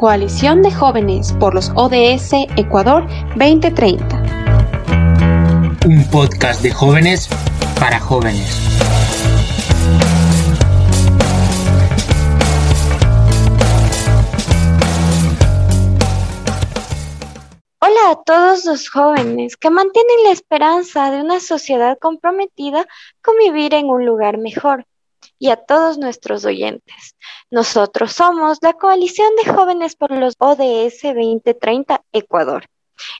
Coalición de Jóvenes por los ODS Ecuador 2030. Un podcast de jóvenes para jóvenes. Hola a todos los jóvenes que mantienen la esperanza de una sociedad comprometida con vivir en un lugar mejor y a todos nuestros oyentes. Nosotros somos la Coalición de Jóvenes por los ODS 2030 Ecuador.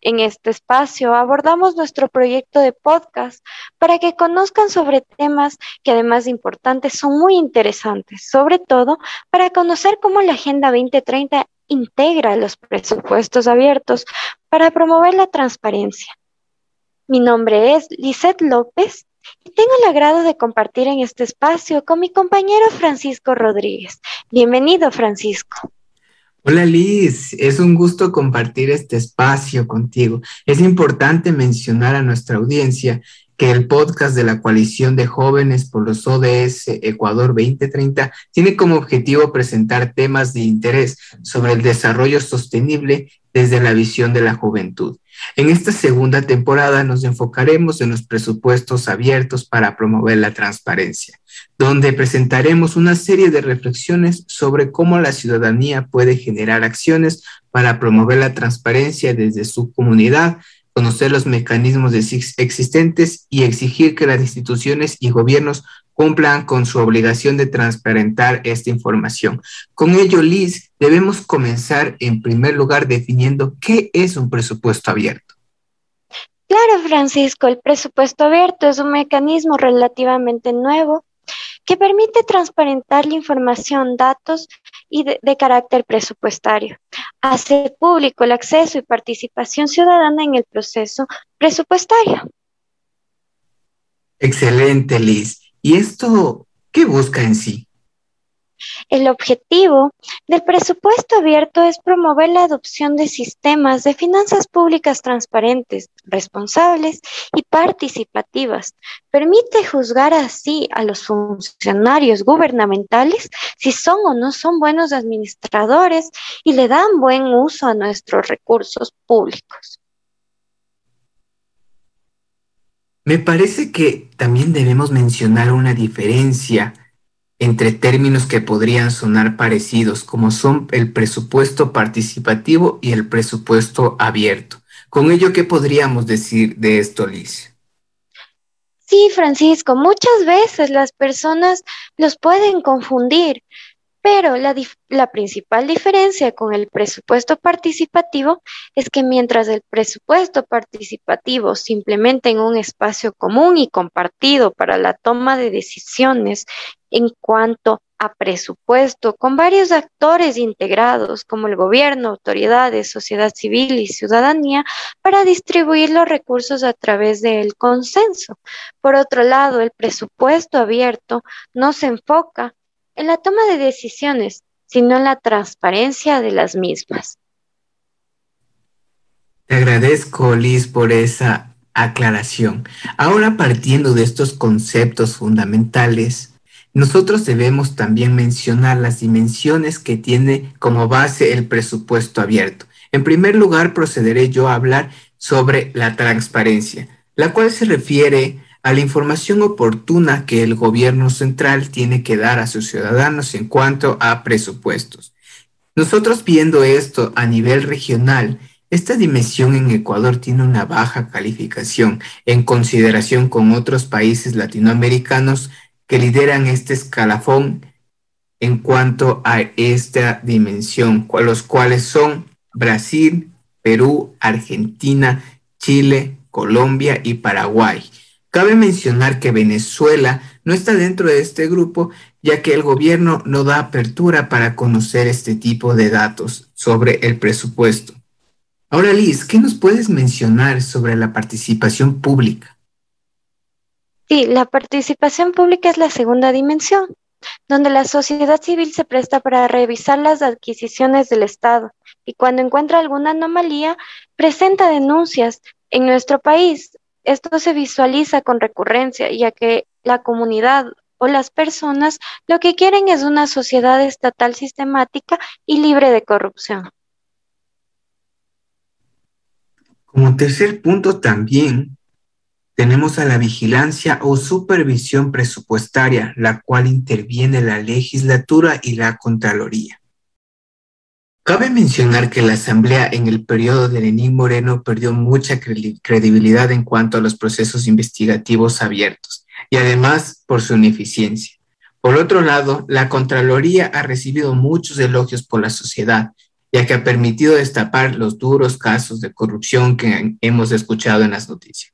En este espacio abordamos nuestro proyecto de podcast para que conozcan sobre temas que además de importantes son muy interesantes, sobre todo para conocer cómo la Agenda 2030 integra los presupuestos abiertos para promover la transparencia. Mi nombre es Lisette López tengo el agrado de compartir en este espacio con mi compañero Francisco Rodríguez. Bienvenido, Francisco. Hola Liz, es un gusto compartir este espacio contigo. Es importante mencionar a nuestra audiencia que el podcast de la Coalición de Jóvenes por los ODS Ecuador 2030 tiene como objetivo presentar temas de interés sobre el desarrollo sostenible desde la visión de la juventud. En esta segunda temporada nos enfocaremos en los presupuestos abiertos para promover la transparencia, donde presentaremos una serie de reflexiones sobre cómo la ciudadanía puede generar acciones para promover la transparencia desde su comunidad, conocer los mecanismos existentes y exigir que las instituciones y gobiernos cumplan con su obligación de transparentar esta información. Con ello, Liz, debemos comenzar en primer lugar definiendo qué es un presupuesto abierto. Claro, Francisco, el presupuesto abierto es un mecanismo relativamente nuevo que permite transparentar la información, datos y de, carácter presupuestario. Hace público el acceso y participación ciudadana en el proceso presupuestario. Excelente, Liz. ¿Y esto qué busca en sí? El objetivo del presupuesto abierto es promover la adopción de sistemas de finanzas públicas transparentes, responsables y participativas. Permite juzgar así a los funcionarios gubernamentales si son o no son buenos administradores y le dan buen uso a nuestros recursos públicos. Me parece que también debemos mencionar una diferencia entre términos que podrían sonar parecidos, como son el presupuesto participativo y el presupuesto abierto. Con ello, ¿qué podríamos decir de esto, Liz? Sí, Francisco, muchas veces las personas los pueden confundir, pero la, principal diferencia con el presupuesto participativo es que mientras el presupuesto participativo se implementa en un espacio común y compartido para la toma de decisiones en cuanto a presupuesto, con varios actores integrados como el gobierno, autoridades, sociedad civil y ciudadanía, para distribuir los recursos a través del consenso. Por otro lado, el presupuesto abierto no se enfoca en la toma de decisiones, sino en la transparencia de las mismas. Te agradezco, Liz, por esa aclaración. Ahora, partiendo de estos conceptos fundamentales, nosotros debemos también mencionar las dimensiones que tiene como base el presupuesto abierto. En primer lugar, procederé yo a hablar sobre la transparencia, la cual se refiere a la información oportuna que el gobierno central tiene que dar a sus ciudadanos en cuanto a presupuestos. Nosotros viendo esto a nivel regional, esta dimensión en Ecuador tiene una baja calificación en consideración con otros países latinoamericanos que lideran este escalafón en cuanto a esta dimensión, los cuales son Brasil, Perú, Argentina, Chile, Colombia y Paraguay. Cabe mencionar que Venezuela no está dentro de este grupo, ya que el gobierno no da apertura para conocer este tipo de datos sobre el presupuesto. Ahora, Liz, ¿qué nos puedes mencionar sobre la participación pública? Sí, la participación pública es la segunda dimensión, donde la sociedad civil se presta para revisar las adquisiciones del Estado y cuando encuentra alguna anomalía, presenta denuncias. En nuestro país, esto se visualiza con recurrencia, ya que la comunidad o las personas lo que quieren es una sociedad estatal sistemática y libre de corrupción. Como tercer punto también tenemos a la vigilancia o supervisión presupuestaria, la cual interviene la legislatura y la Contraloría. Cabe mencionar que la Asamblea en el periodo de Lenín Moreno perdió mucha credibilidad en cuanto a los procesos investigativos abiertos y además por su ineficiencia. Por otro lado, la Contraloría ha recibido muchos elogios por la sociedad, ya que ha permitido destapar los duros casos de corrupción que hemos escuchado en las noticias.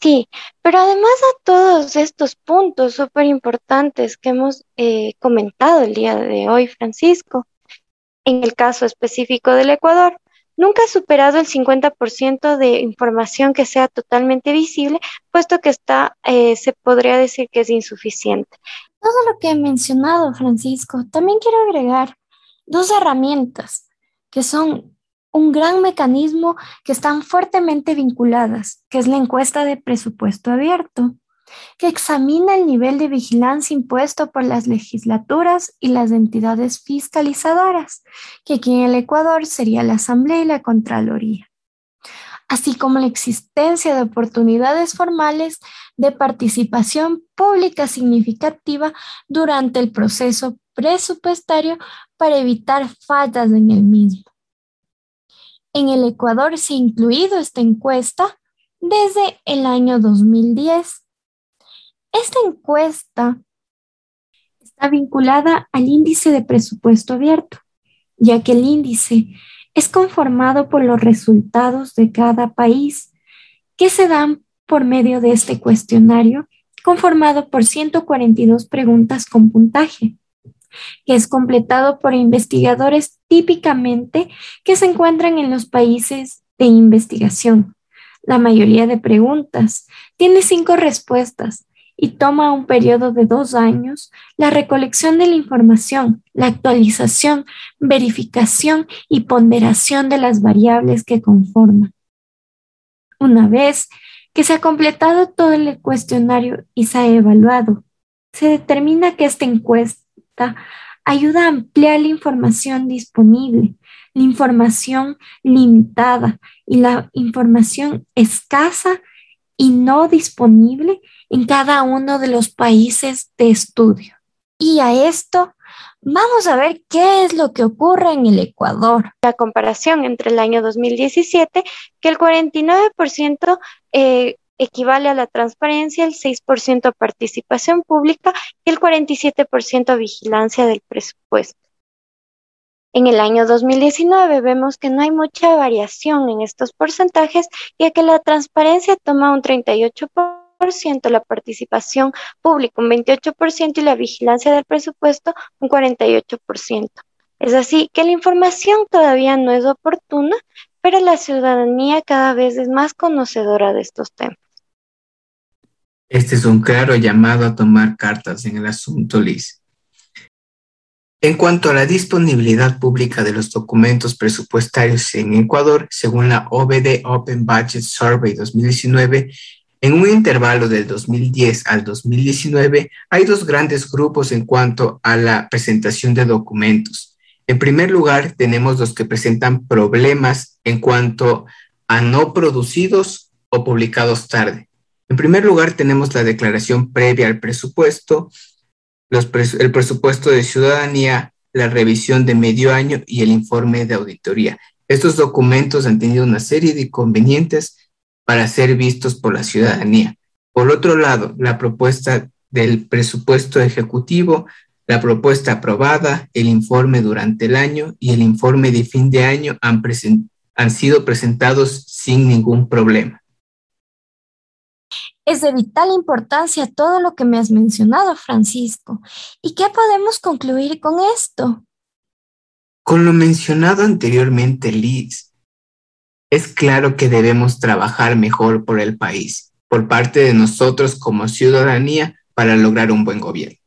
Sí, pero además de todos estos puntos súper importantes que hemos eh, comentado el día de hoy, Francisco, en el caso específico del Ecuador, nunca ha superado el 50% de información que sea totalmente visible, puesto que está, eh, se podría decir que es insuficiente. Todo lo que he mencionado, Francisco, también quiero agregar dos herramientas que son un gran mecanismo que están fuertemente vinculadas, que es la encuesta de presupuesto abierto, que examina el nivel de vigilancia impuesto por las legislaturas y las entidades fiscalizadoras, que aquí en el Ecuador sería la Asamblea y la Contraloría, así como la existencia de oportunidades formales de participación pública significativa durante el proceso presupuestario para evitar fallas en el mismo. En el Ecuador se ha incluido esta encuesta desde el año 2010. Esta encuesta está vinculada al índice de presupuesto abierto, ya que el índice es conformado por los resultados de cada país que se dan por medio de este cuestionario conformado por 142 preguntas con puntaje, que es completado por investigadores típicamente que se encuentran en los países de investigación. La mayoría de preguntas tiene cinco respuestas y toma un periodo de dos años la recolección de la información, la actualización, verificación y ponderación de las variables que conforman. Una vez que se ha completado todo el cuestionario y se ha evaluado. Se determina que esta encuesta ayuda a ampliar la información disponible, la información limitada y la información escasa y no disponible en cada uno de los países de estudio. Y a esto Vamos a ver qué es lo que ocurre en el Ecuador. La comparación entre el año 2017, que el 49% eh, equivale a la transparencia, el 6% a participación pública y el 47% a vigilancia del presupuesto. En el año 2019 vemos que no hay mucha variación en estos porcentajes, ya que la transparencia toma un 38% la participación pública un 28% y la vigilancia del presupuesto un 48%. Es así que la información todavía no es oportuna, pero la ciudadanía cada vez es más conocedora de estos temas. Este es un claro llamado a tomar cartas en el asunto, Liz. En cuanto a la disponibilidad pública de los documentos presupuestarios en Ecuador, según la OBD Open Budget Survey 2019, en un intervalo del 2010 al 2019, hay dos grandes grupos en cuanto a la presentación de documentos. En primer lugar, tenemos los que presentan problemas en cuanto a no producidos o publicados tarde. En primer lugar, tenemos la declaración previa al presupuesto, el presupuesto de ciudadanía, la revisión de medio año y el informe de auditoría. Estos documentos han tenido una serie de inconvenientes para ser vistos por la ciudadanía. Por otro lado, la propuesta del presupuesto ejecutivo, la propuesta aprobada, el informe durante el año y el informe de fin de año han, han sido presentados sin ningún problema. Es de vital importancia todo lo que me has mencionado, Francisco. ¿Y qué podemos concluir con esto? Con lo mencionado anteriormente, Liz, es claro que debemos trabajar mejor por el país, por parte de nosotros como ciudadanía, para lograr un buen gobierno.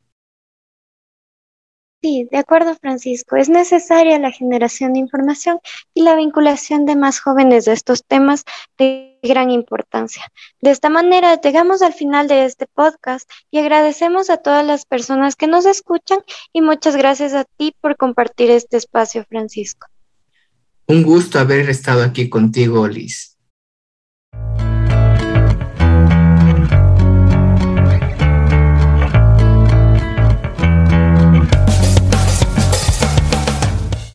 Sí, de acuerdo, Francisco. Es necesaria la generación de información y la vinculación de más jóvenes de estos temas de gran importancia. De esta manera, llegamos al final de este podcast y agradecemos a todas las personas que nos escuchan y muchas gracias a ti por compartir este espacio, Francisco. Un gusto haber estado aquí contigo, Liz.